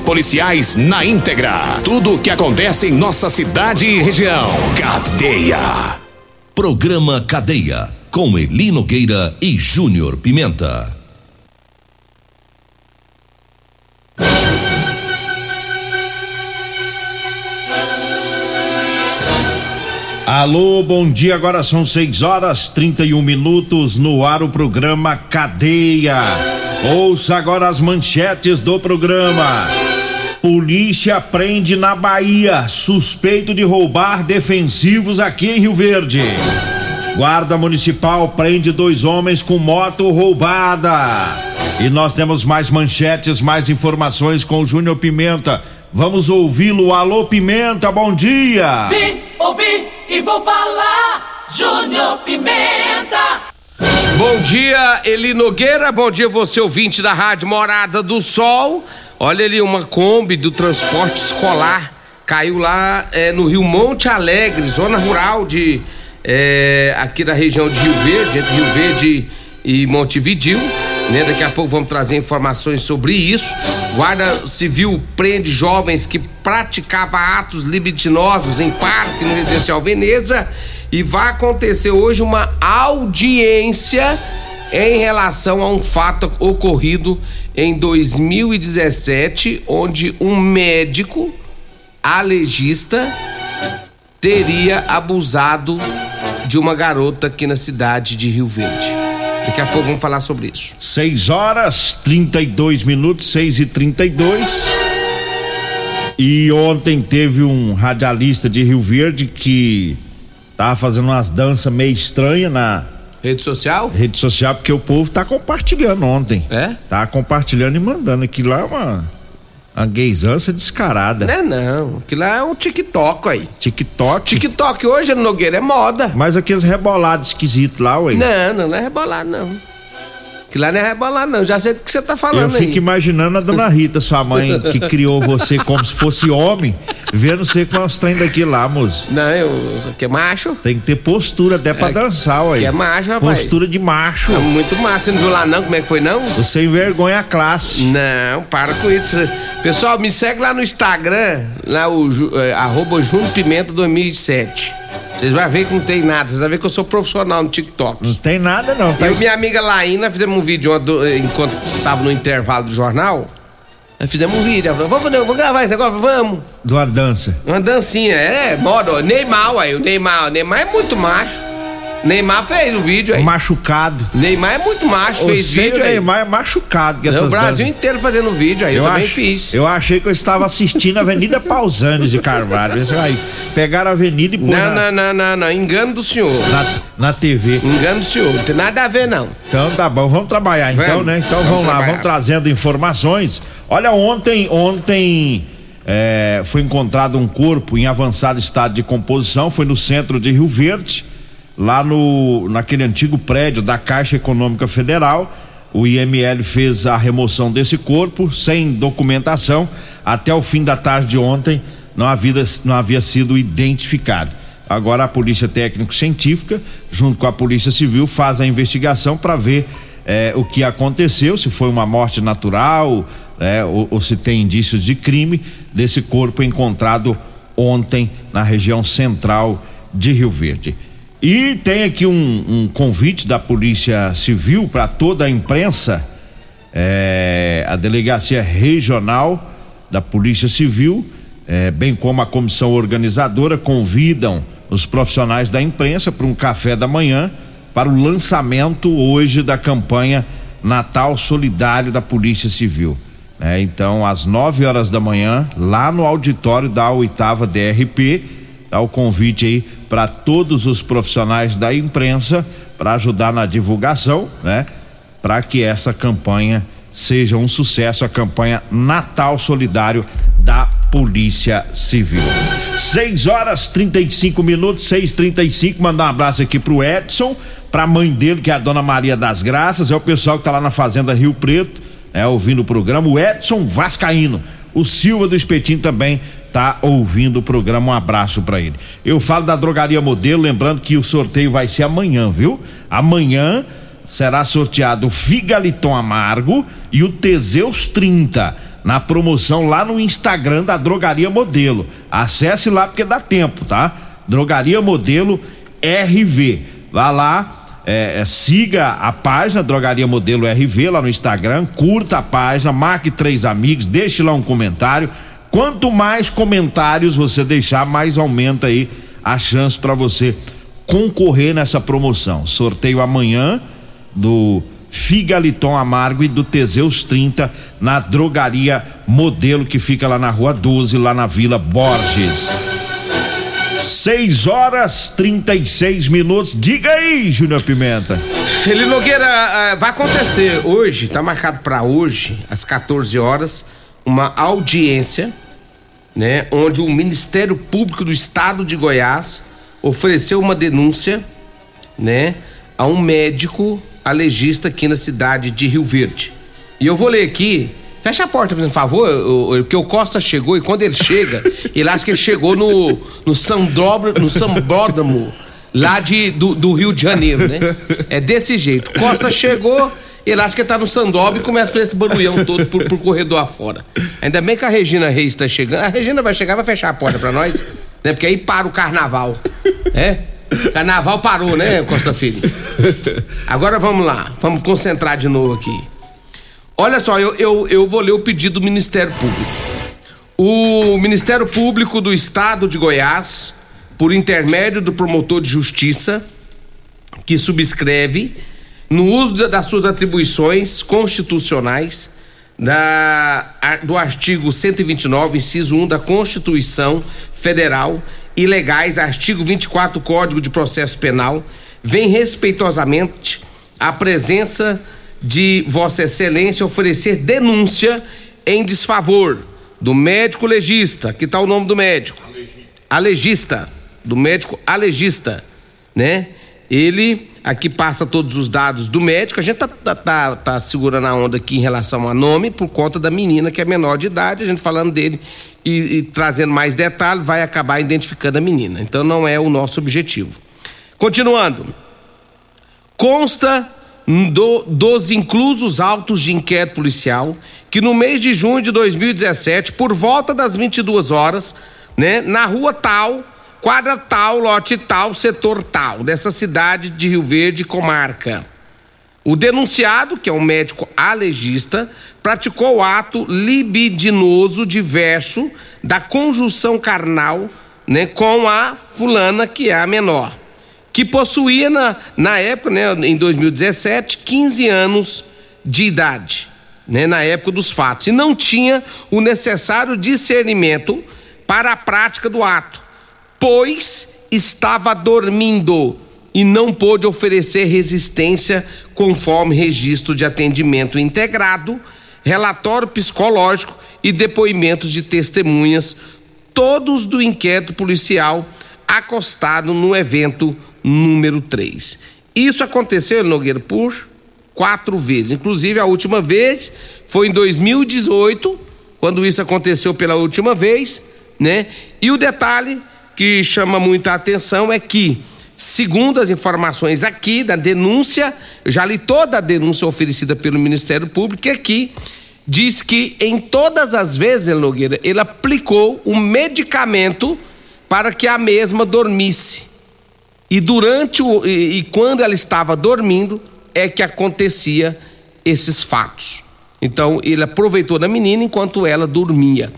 policiais na íntegra. Tudo o que acontece em nossa cidade e região. Cadeia. Programa Cadeia. Com Eli Nogueira e Júnior Pimenta. Alô, bom dia. Agora são 6 horas 31 minutos no ar o programa Cadeia. Ouça agora as manchetes do programa. Polícia prende na Bahia suspeito de roubar defensivos aqui em Rio Verde. Guarda Municipal prende dois homens com moto roubada. E nós temos mais manchetes, mais informações com o Júnior Pimenta. Vamos ouvi-lo. Alô, Pimenta, bom dia. Vim, ouvi e vou falar. Júnior Pimenta. Bom dia, Eli Nogueira. Bom dia, você ouvinte da Rádio Morada do Sol. Olha ali uma Kombi do transporte escolar. Caiu lá é, no Rio Monte Alegre, zona rural de é, aqui da região de Rio Verde, entre Rio Verde e Montevidil. Né? Daqui a pouco vamos trazer informações sobre isso. Guarda Civil prende jovens que praticavam atos libidinosos em parque no residencial Veneza e vai acontecer hoje uma audiência em relação a um fato ocorrido em 2017, onde um médico alegista teria abusado de uma garota aqui na cidade de Rio Verde. Daqui a pouco vamos falar sobre isso. 6 horas 32 minutos, 6 e 32 E ontem teve um radialista de Rio Verde que tava fazendo umas danças meio estranhas na Rede social? rede social, porque o povo tá compartilhando ontem. É? Tá compartilhando e mandando. Aquilo lá é uma, uma gaysância descarada. Não é não, aquilo lá é um TikTok aí. TikTok. TikTok hoje, Nogueira, é moda. Mas aqueles rebolados esquisitos lá, ué. Não, não, não é rebolar não. Aquilo lá não é rebolar não, já sei do que você tá Eu falando fico aí. imaginando a dona Rita, sua mãe, que criou você como se fosse homem, vendo você com os trem daqui lá, moço. Não, eu, aqui é macho. Tem que ter postura até pra É, dançar, ué. que é macho, rapaz. Postura de macho. É muito macho, você não viu lá não, como é que foi não? Você envergonha a classe. Não, para com isso. Pessoal, me segue lá no Instagram, lá o é, arroba Júnior Pimenta 2007. Vocês vão ver que não tem nada, vocês vão ver que eu sou profissional no TikTok. Não tem nada, não. Tá Eu e minha amiga Laína fizemos um vídeo enquanto tava no intervalo do jornal. Nós fizemos um vídeo. Ela falou, vamos, vamos gravar esse negócio, vamos. de uma dança. Uma dancinha, é, moda. Neymar, aí, o Neymar. O Neymar é muito macho. Neymar fez o vídeo aí. Machucado. Neymar é muito macho, fez Você, vídeo aí. Neymar é machucado com É, o Brasil danças. inteiro fazendo vídeo aí, eu, também ach- fiz. Eu achei que eu estava assistindo a Avenida Pausanes de Carvalho. Aí, pegaram a avenida e pôr Não, na, não, não, não, não. Engano do senhor. na, na TV. Engano do senhor. Não tem nada a ver, não. Então tá bom, vamos trabalhar então, Vamos. né? Então Vamos vamos, lá, trabalhar. vamos trazendo informações. Olha, ontem, ontem é, foi encontrado um corpo em avançado estado de composição, foi no centro de Rio Verde, lá no naquele antigo prédio da Caixa Econômica Federal. O IML fez a remoção desse corpo sem documentação. Até o fim da tarde de ontem não havia, não havia sido identificado. Agora a Polícia Técnico-Científica, junto com a Polícia Civil, faz a investigação para ver eh, o que aconteceu, se foi uma morte natural, né, ou, ou se tem indícios de crime desse corpo encontrado ontem na região central de Rio Verde. E tem aqui um, um convite da Polícia Civil para toda a imprensa, eh, a Delegacia Regional da Polícia Civil, eh, bem como a comissão organizadora, convidam os profissionais da imprensa para um café da manhã para o lançamento hoje da campanha Natal Solidário da Polícia Civil. né? então, às 9 horas da manhã, lá no auditório da oitava DRP, dá o convite aí para todos os profissionais da imprensa para ajudar na divulgação, né? Para que essa campanha seja um sucesso a campanha Natal Solidário da Polícia Civil. 6 horas 35 minutos, 6:35. Mandar um abraço aqui pro Edson, pra mãe dele, que é a dona Maria das Graças, é o pessoal que tá lá na Fazenda Rio Preto, é ouvindo o programa, o Edson Vascaíno. O Silva do Espetinho também tá ouvindo o programa. Um abraço para ele. Eu falo da Drogaria Modelo, lembrando que o sorteio vai ser amanhã, viu? Amanhã será sorteado o Figaliton Amargo e o Teseus 30 na promoção lá no Instagram da Drogaria Modelo. Acesse lá porque dá tempo, tá? Drogaria Modelo RV. Vá lá, é, é, siga a página Drogaria Modelo RV lá no Instagram, curta a página, marque três amigos, deixe lá um comentário. Quanto mais comentários você deixar, mais aumenta aí a chance para você concorrer nessa promoção. Sorteio amanhã do Figaliton Amargo e do Teseus 30 na drogaria Modelo que fica lá na rua 12, lá na Vila Borges. 6 horas 36 minutos. Diga aí, Júnior Pimenta. Ele Nogueira, uh, vai acontecer hoje, tá marcado para hoje, às 14 horas, uma audiência, né, onde o Ministério Público do Estado de Goiás ofereceu uma denúncia, né, a um médico a legista aqui na cidade de Rio Verde. E eu vou ler aqui. Fecha a porta, por favor, porque o Costa chegou e quando ele chega, ele acha que ele chegou no, no, Sandobra, no Sambódromo, lá de, do, do, Rio de Janeiro, né? É desse jeito. Costa chegou, ele acha que tá no Sandóbio e começa a fazer esse barulhão todo por, por corredor afora. Ainda bem que a Regina Reis está chegando. A Regina vai chegar vai fechar a porta para nós, né? Porque aí para o carnaval, é? Carnaval parou, né, Costa Filho? Agora vamos lá, vamos concentrar de novo aqui. Olha só, eu, eu, eu vou ler o pedido do Ministério Público. O Ministério Público do Estado de Goiás, por intermédio do promotor de justiça, que subscreve, no uso das suas atribuições constitucionais, da, do artigo 129, inciso 1 da Constituição Federal ilegais, artigo 24 do Código de Processo Penal, vem respeitosamente a presença de Vossa Excelência oferecer denúncia em desfavor do médico legista, que está o nome do médico? Alegista. do médico alegista, né? Ele aqui passa todos os dados do médico. A gente tá, tá, tá, tá, segurando a onda aqui em relação a nome por conta da menina que é menor de idade. A gente falando dele e, e trazendo mais detalhes vai acabar identificando a menina. Então não é o nosso objetivo. Continuando. Consta do, dos inclusos autos de inquérito policial que no mês de junho de 2017, por volta das 22 horas, né, na rua tal, quadra tal, lote tal, setor tal, dessa cidade de Rio Verde, comarca. O denunciado, que é um médico alegista, praticou o ato libidinoso diverso da conjunção carnal né, com a fulana, que é a menor, que possuía na, na época, né, em 2017, 15 anos de idade, né, na época dos fatos, e não tinha o necessário discernimento para a prática do ato pois estava dormindo e não pôde oferecer resistência conforme registro de atendimento integrado, relatório psicológico e depoimentos de testemunhas, todos do inquérito policial acostado no evento número 3. Isso aconteceu, Nogueira, por quatro vezes. Inclusive, a última vez foi em 2018, quando isso aconteceu pela última vez, né? E o detalhe que chama muita atenção é que, segundo as informações aqui da denúncia, eu já li toda a denúncia oferecida pelo Ministério Público, aqui diz que em todas as vezes, Nogueira, ele aplicou um medicamento para que a mesma dormisse. E durante o, e, e quando ela estava dormindo é que acontecia esses fatos. Então ele aproveitou da menina enquanto ela dormia.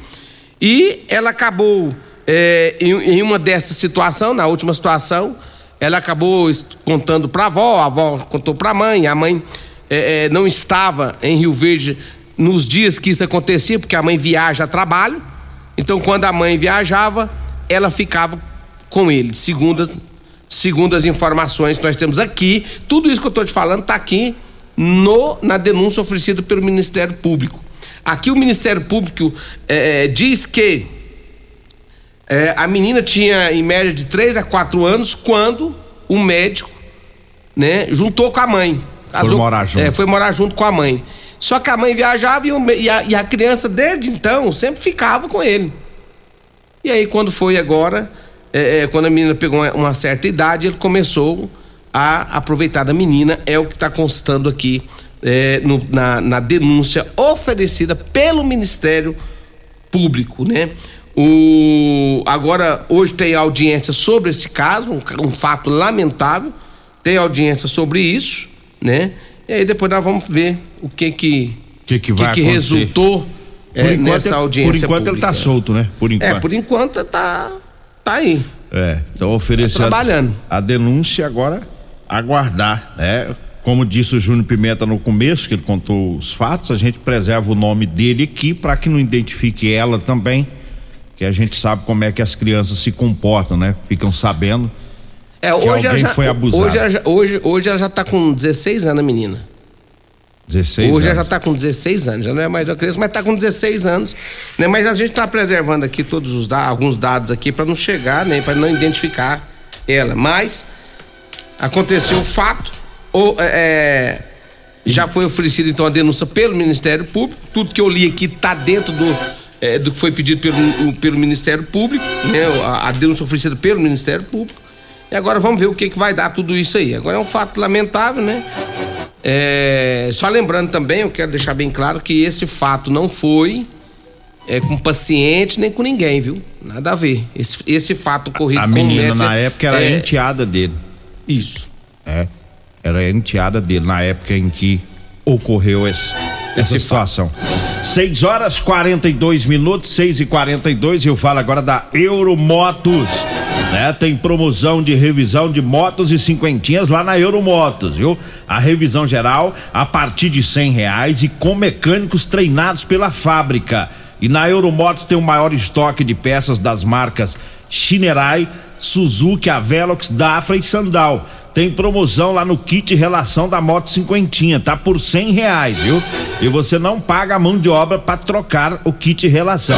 E ela acabou é, em, em, uma dessas situações, na última situação, ela acabou contando para a avó, a avó contou para a mãe, a mãe é, é, não estava em Rio Verde nos dias que isso acontecia, porque a mãe viaja a trabalho. Então, quando a mãe viajava, ela ficava com ele, segundo, segundo as informações que nós temos aqui. Tudo isso que eu estou te falando está aqui no, na denúncia oferecida pelo Ministério Público. Aqui o Ministério Público é, diz que é, a menina tinha em média de 3 a 4 anos quando o médico né, juntou com a mãe. Foi morar junto. É, foi morar junto com a mãe. Só que a mãe viajava e, o, e, a, e a criança, desde então, sempre ficava com ele. E aí, quando foi agora, é, é, quando a menina pegou uma, uma, certa idade, ele começou a aproveitar da menina, é o que está constando aqui é, no, na, na denúncia oferecida pelo Ministério Público, né? O, agora, hoje tem audiência sobre esse caso, um, um fato lamentável. Tem audiência sobre isso, né? E aí depois nós vamos ver o que que, que, que, vai que, que resultou é, nessa audiência. Por enquanto pública. ele tá solto, né? Por enquanto. É, por enquanto tá, tá aí. É, então oferecendo tá trabalhando. A, a denúncia agora aguardar, né? Como disse o Júnior Pimenta no começo, que ele contou os fatos, a gente preserva o nome dele aqui para que não identifique ela também, que a gente sabe como é que as crianças se comportam, né? Ficam sabendo é, hoje alguém já, foi abusado. Hoje, hoje, hoje ela já tá com 16 anos, a menina. 16 Hoje anos. ela já tá com 16 anos, já não é mais uma criança, mas tá com 16 anos. Né? Mas a gente tá preservando aqui todos os dados, alguns dados aqui para não chegar, né? Para não identificar ela. Mas aconteceu o fato, ou, é, é, já foi oferecida então a denúncia pelo Ministério Público. Tudo que eu li aqui tá dentro do, é, do que foi pedido pelo, pelo Ministério Público, né? A, a denúncia oferecida pelo Ministério Público. E agora vamos ver o que, que vai dar tudo isso aí. Agora é um fato lamentável, né? É, só lembrando também, eu quero deixar bem claro que esse fato não foi é, com paciente nem com ninguém, viu? Nada a ver. Esse, esse fato ocorrido a, a com menina na época era é, enteada dele. Isso. É. Era enteada dele na época em que ocorreu esse, essa esse situação. 6 horas 42 minutos, 6 e 42 e eu falo agora da Euromotos né? Tem promoção de revisão de motos e cinquentinhas lá na Euromotos, viu? A revisão geral a partir de cem reais e com mecânicos treinados pela fábrica. E na Euromotos tem o maior estoque de peças das marcas Shinerai, Suzuki, Avelox, Dafra e Sandal. Tem promoção lá no kit relação da moto cinquentinha, tá por cem reais, viu? E você não paga a mão de obra para trocar o kit relação.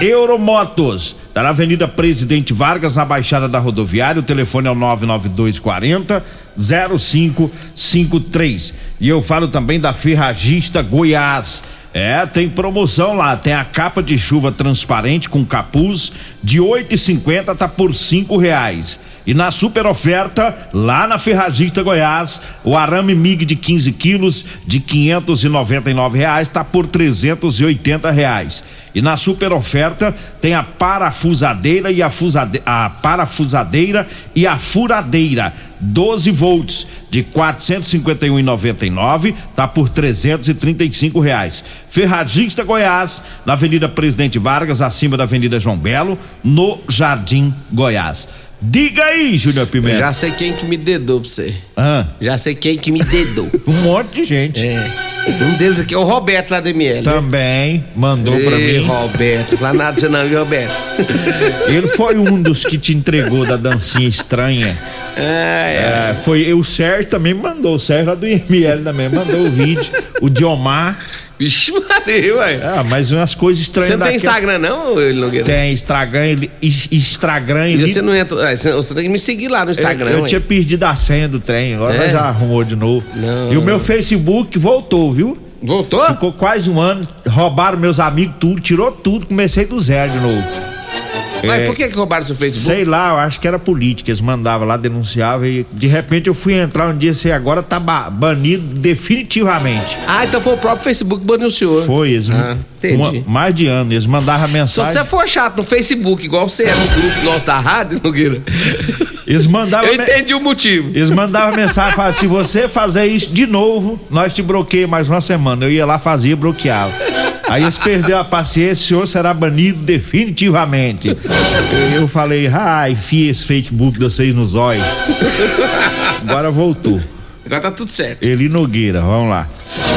Euromotos, tá na Avenida Presidente Vargas, na Baixada da Rodoviária, o telefone é o 99240 0553. E eu falo também da Ferragista Goiás. É, tem promoção lá, tem a capa de chuva transparente com capuz de oito e cinquenta tá por cinco reais. E na super oferta, lá na Ferragista Goiás, o arame MIG de 15 quilos de quinhentos e noventa e nove reais tá por trezentos e oitenta reais. E na super oferta tem a parafusadeira e a, fusade, a parafusadeira e a furadeira 12 volts de 451,99 tá por 335 reais. Ferragista Goiás, na Avenida Presidente Vargas, acima da Avenida João Belo, no Jardim Goiás. Diga aí, Júnior Pimenta. Eu já sei quem que me dedou pra você. Ah. Já sei quem que me dedou. um monte de gente. É. Um deles aqui é o Roberto lá do ML. Também mandou Ei, pra mim. Roberto, fala nada você não, viu, Roberto? Ele foi um dos que te entregou da dancinha estranha. É, é. foi o Sérgio também mandou, o Sérgio lá do IML também mandou o vídeo. O Diomar. Vixe, Maria, ué. Ah, mas umas coisas estranhas Você não tem Instagram, não, Nogueira? Tem Instagram, Instagram. E você não entra. Você tem que me seguir lá no Instagram. Eu, eu tinha perdido a senha do trem, agora é? já arrumou de novo. Não. E o meu Facebook voltou, viu? Voltou? Ficou quase um ano, roubaram meus amigos tudo, tirou tudo, comecei do zero de novo. Mas é, por que, que roubaram seu Facebook? Sei lá, eu acho que era política. Eles mandavam lá, denunciavam e de repente eu fui entrar um dia assim, agora tá banido definitivamente. Ah, então foi o próprio Facebook que baniu o senhor. Foi, eles. Ah, uma, mais de ano, eles mandavam mensagem. Se você for chato no Facebook, igual você é no grupo nosso da rádio, Nogueira. Eles mandavam. Eu entendi o motivo. Eles mandavam mensagem falavam: se você fazer isso de novo, nós te bloqueamos mais uma semana. Eu ia lá, fazia, bloqueava. Aí eles perderam a paciência, o senhor será banido definitivamente. Eu falei, ah, enfia esse Facebook de vocês nos olhos. Agora voltou. Agora tá tudo certo. Eli Nogueira, vamos lá.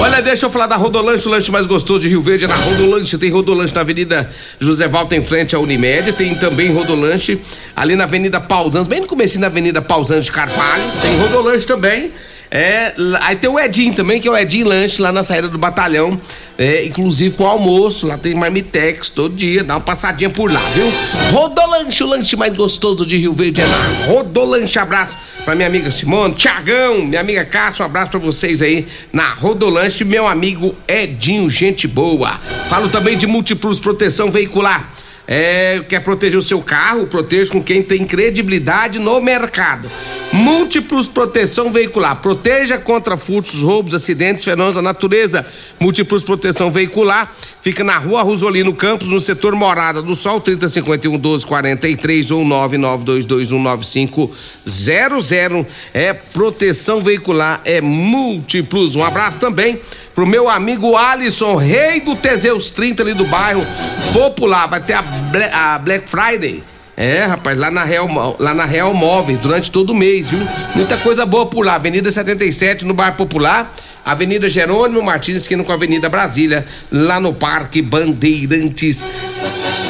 Olha, deixa eu falar da Rodolanche, o lanche mais gostoso de Rio Verde. Na Rodolanche tem Rodolanche na Avenida José Valta, em frente à Unimed. Tem também Rodolanche ali na Avenida Pausans, bem no começo da Avenida Pausans de Carvalho. Tem Rodolanche também É, aí tem o Edinho também, que é o Edinho Lanche lá na saída do batalhão. É, inclusive com almoço, lá tem marmitex todo dia, dá uma passadinha por lá, viu? Rodolanche, o lanche mais gostoso de Rio Verde é na Rodolanche. Abraço pra minha amiga Simone, Tiagão, minha amiga Cássio, um abraço pra vocês aí na Rodolanche, meu amigo Edinho, gente boa. Falo também de Múltiplos Proteção Veicular. É, quer proteger o seu carro? Proteja com quem tem credibilidade no mercado. Múltiplos Proteção Veicular. Proteja contra furtos, roubos, acidentes, fenômenos da natureza. Múltiplos Proteção Veicular. Fica na rua Rosolino Campos, no setor Morada do Sol, 3051 1243 ou 992219500. É proteção veicular, é múltiplos. Um abraço também pro meu amigo Alisson, rei do Teseus 30 ali do bairro Popular. Vai ter a Black, Friday. É, rapaz, lá na Real, lá na Real Móveis, durante todo o mês, viu? Muita coisa boa por lá. Avenida 77, no bairro Popular. Avenida Jerônimo Martins, esquina com a Avenida Brasília, lá no Parque Bandeirantes.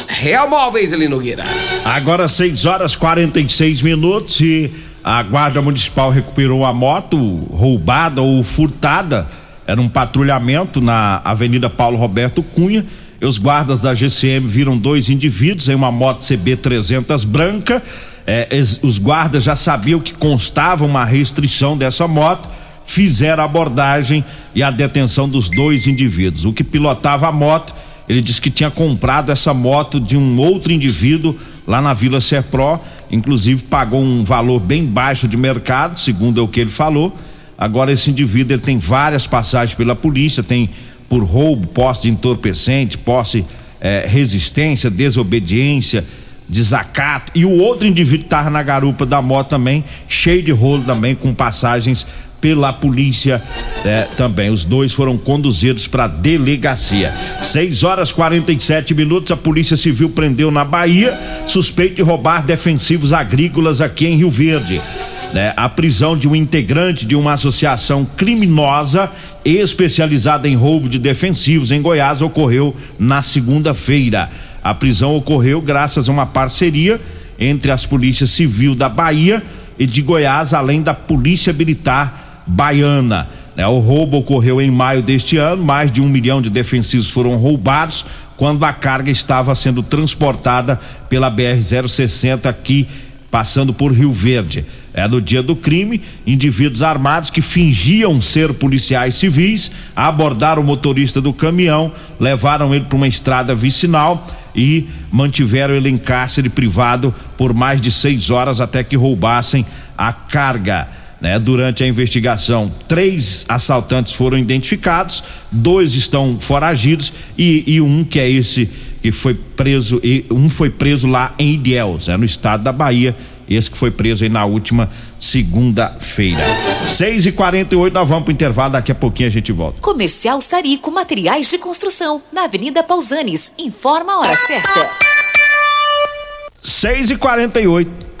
Real Móveis ali, Nogueira. Agora 6 horas 46 minutos e a Guarda Municipal recuperou a moto roubada ou furtada. Era um patrulhamento na Avenida Paulo Roberto Cunha. E os guardas da GCM viram dois indivíduos em uma moto CB 300 branca. É, os guardas já sabiam que constava uma restrição dessa moto fizeram a abordagem e a detenção dos dois indivíduos. O que pilotava a moto, ele disse que tinha comprado essa moto de um outro indivíduo lá na Vila Serpro, inclusive pagou um valor bem baixo de mercado, segundo é o que ele falou. Agora esse indivíduo ele tem várias passagens pela polícia, tem por roubo, posse de entorpecente, posse eh, resistência, desobediência, desacato. E o outro indivíduo estava na garupa da moto também, cheio de rolo também, com passagens pela polícia é, também. Os dois foram conduzidos para delegacia. 6 horas 47 minutos. A Polícia Civil prendeu na Bahia suspeito de roubar defensivos agrícolas aqui em Rio Verde. Né? A prisão de um integrante de uma associação criminosa especializada em roubo de defensivos em Goiás ocorreu na segunda-feira. A prisão ocorreu graças a uma parceria entre as polícias civil da Bahia e de Goiás, além da Polícia Militar baiana. Né? O roubo ocorreu em maio deste ano, mais de um milhão de defensivos foram roubados quando a carga estava sendo transportada pela BR-060 aqui, passando por Rio Verde. É no dia do crime, indivíduos armados que fingiam ser policiais civis abordaram o motorista do caminhão, levaram ele para uma estrada vicinal e mantiveram ele em cárcere privado por mais de seis horas até que roubassem a carga. Né? Durante a investigação, três assaltantes foram identificados, dois estão foragidos e, e um que é esse que foi preso, e um foi preso lá em Ilhéus, é no estado da Bahia. Esse que foi preso aí na última segunda-feira. 6 e 48 nós vamos pro intervalo, daqui a pouquinho a gente volta. Comercial Sarico Materiais de Construção, na Avenida Pausanes. Informa a hora certa. 6 e 48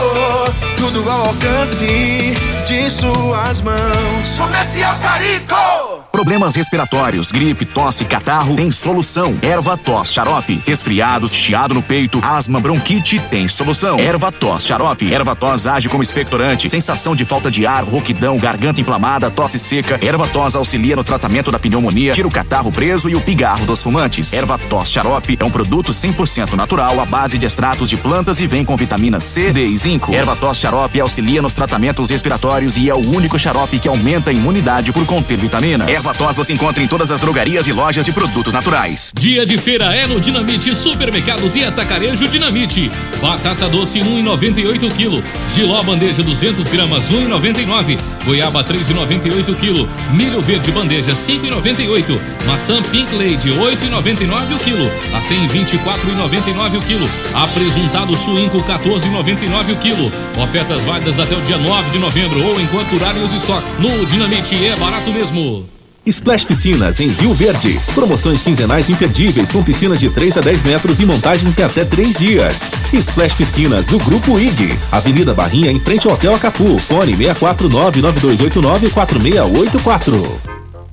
oh, tudo ao alcance de suas mãos. Comercial Sarico. Problemas respiratórios, gripe, tosse, catarro, tem solução. Erva tos, xarope. Resfriados, chiado no peito, asma, bronquite, tem solução. Erva tos, xarope. Erva tos age como expectorante. Sensação de falta de ar, rouquidão, garganta inflamada, tosse seca. Erva tos auxilia no tratamento da pneumonia, tira o catarro preso e o pigarro dos fumantes. Erva tos xarope é um produto 100% natural à base de extratos de plantas e vem com vitamina C, D e Erva tos xarope auxilia nos tratamentos respiratórios e é o único xarope que aumenta a imunidade por conter vitaminas. Erva tos você encontra em todas as drogarias e lojas de produtos naturais. Dia de feira é no Dinamite Supermercados e Atacarejo Dinamite. Batata doce 1,98 kg. Giló bandeja 200 gramas 1,99. Goiaba 3,98 kg. Milho verde bandeja 5,98. Maçã Pink Lady 8,99 o quilo. A 124,99 o quilo. Apresentado suínco 14,99 o quilo. Ofertas válidas até o dia 9 de novembro ou enquanto durarem os estoques. No Dinamite é barato mesmo. Splash Piscinas em Rio Verde. Promoções quinzenais imperdíveis com piscinas de 3 a 10 metros e montagens em até 3 dias. Splash Piscinas do Grupo IG. Avenida Barrinha em frente ao Hotel Acapu. Fone 649 9289 4684.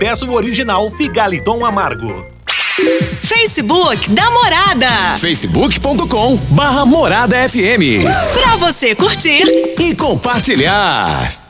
peça o original Figaliton Amargo. Facebook da Morada. facebook.com barra Morada FM. Pra você curtir e compartilhar.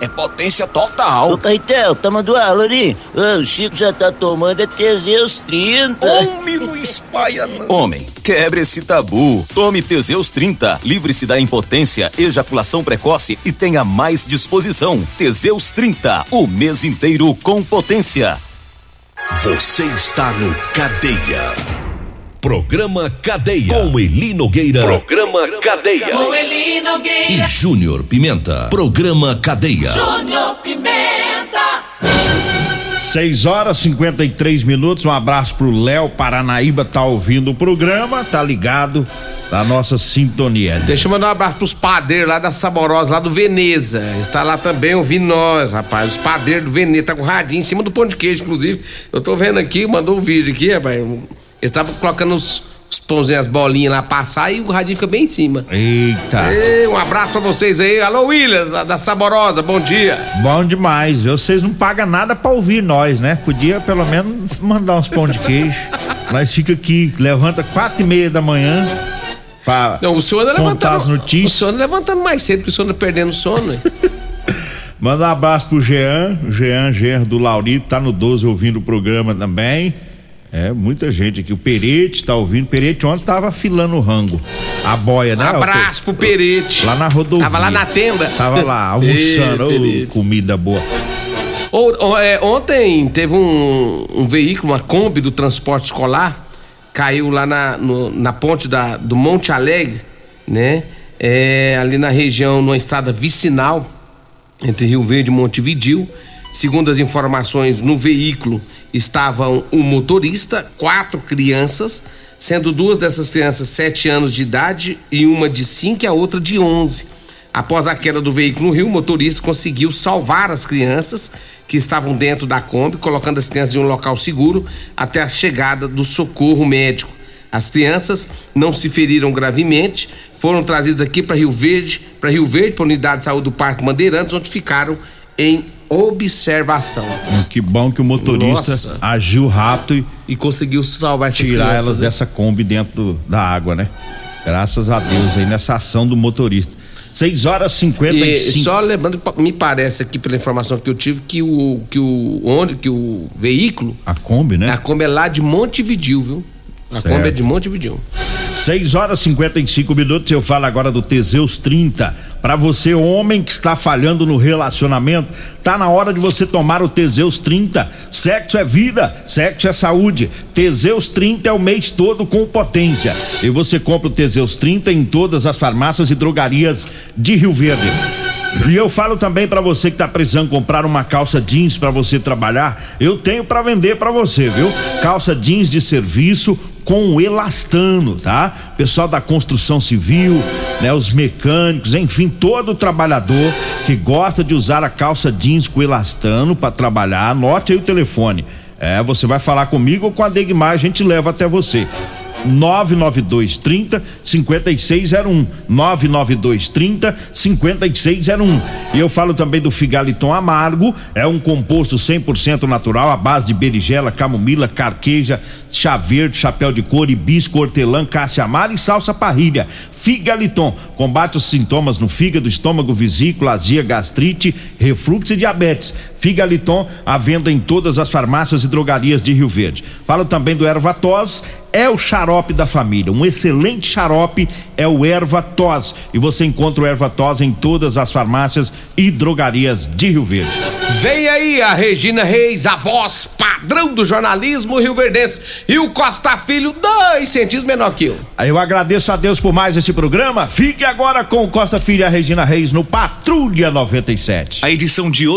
é potência total. Ô, Caetel, tá mandando aula ali? Ô, o Chico já tá tomando é Teseus 30. Homem, não espalha não. Homem, quebre esse tabu. Tome Teseus 30. Livre-se da impotência, ejaculação precoce e tenha mais disposição. Teseus 30. O mês inteiro com potência. Você está no Cadeia. Programa Cadeia. Com Eli Nogueira. Programa Cadeia. Com Eli Nogueira. E Júnior Pimenta. Programa Cadeia. Júnior Pimenta. 6 horas 53 minutos. Um abraço pro Léo Paranaíba, tá ouvindo o programa, tá ligado na nossa sintonia. Deixa eu mandar um abraço pros padeiros lá da Saborosa, lá do Veneza. Está lá também ouvindo nós, rapaz. Os padeiros do Veneza, tá com o radinho em cima do pão de queijo, inclusive. Eu tô vendo aqui, mandou um vídeo aqui, rapaz. Eles estavam colocando os, os pãozinhos, as bolinhas lá passar e o radinho fica bem em cima. Eita. Ei, um abraço pra vocês aí. Alô, Williams, da- da Saborosa, bom dia. Bom demais. Vocês não pagam nada pra ouvir nós, né? Podia pelo menos mandar uns pão de queijo. nós fica aqui, levanta quatro e meia da manhã pra Não, o senhor anda contar as levantando. O notícias. senhor anda levantando mais cedo, porque o senhor anda perdendo sono. Manda um abraço pro Jean, o Jean Gerro do Laurito, tá no 12 ouvindo o programa também. É, muita gente aqui. O Perete tá ouvindo. O Perete ontem tava afilando o rango. A boia, né? Abraço pro Perete. Lá na rodovia. Tava lá na tenda. Tava lá, almoçando. Ei, Perete. comida boa. É, ontem teve um, um veículo, uma Kombi do transporte escolar, caiu lá na, no- na ponte da, do Monte Alegre, né? É, ali na região, numa estrada vicinal, entre Rio Verde e Montevidil. Segundo as informações, no veículo estavam o motorista, quatro crianças, sendo duas dessas crianças sete anos de idade e uma de cinco e a outra de 11. Após a queda do veículo no rio, o motorista conseguiu salvar as crianças que estavam dentro da Kombi, colocando as crianças em um local seguro até a chegada do socorro médico. As crianças não se feriram gravemente, foram trazidas aqui para Rio Verde, para Rio Verde, para a unidade de saúde do Parque Bandeirantes, onde ficaram em observação. Hum, Que bom que o motorista Nossa. agiu rápido e, conseguiu salvar essas tirar crianças, elas né? dessa Kombi dentro do- da água, né? Graças a Deus aí nessa ação do motorista. 6 horas 55. E só lembrando, me parece aqui pela informação que eu tive que o que o onde que o veículo, a Kombi, né? A Kombi é lá de Montevidil, viu? A Certo. Kombi é de Montevidil. 6 horas e 55 minutos. Eu falo agora do Teseus 30. Para você, homem que está falhando no relacionamento, tá na hora de você tomar o Teseus 30. Sexo é vida, sexo é saúde. Teseus 30 é o mês todo com potência. E você compra o Teseus 30 em todas as farmácias e drogarias de Rio Verde. E eu falo também pra você que tá precisando comprar uma calça jeans pra você trabalhar, eu tenho pra vender pra você, viu? Calça jeans de serviço com elastano, tá? Pessoal da construção civil, né, os mecânicos, enfim, todo trabalhador que gosta de usar a calça jeans com elastano pra trabalhar, anote aí o telefone. É, você vai falar comigo ou com a Degmar, a gente leva até você. 99230 5601 99230 5601 e eu falo também do Figaliton Amargo é um composto 100% natural à base de berigela, camomila, carqueja, chá verde, chapéu de couro, hibisco, hortelã, cássia amara e salsa parrilha. Figaliton combate os sintomas no fígado, estômago, vesícula, azia, gastrite, refluxo e diabetes. Figaliton à venda em todas as farmácias e drogarias de Rio Verde. Falo também do Ervatos, é o xarope da família. Um excelente xarope é o Ervatos. E você encontra o Ervatos em todas as farmácias e drogarias de Rio Verde. Vem aí a Regina Reis, a voz padrão do jornalismo rio-verdense. E o Costa Filho, dois centímetros menor que eu. Eu agradeço a Deus por mais esse programa. Fique agora com o Costa Filho e a Regina Reis no Patrulha 97. A edição de hoje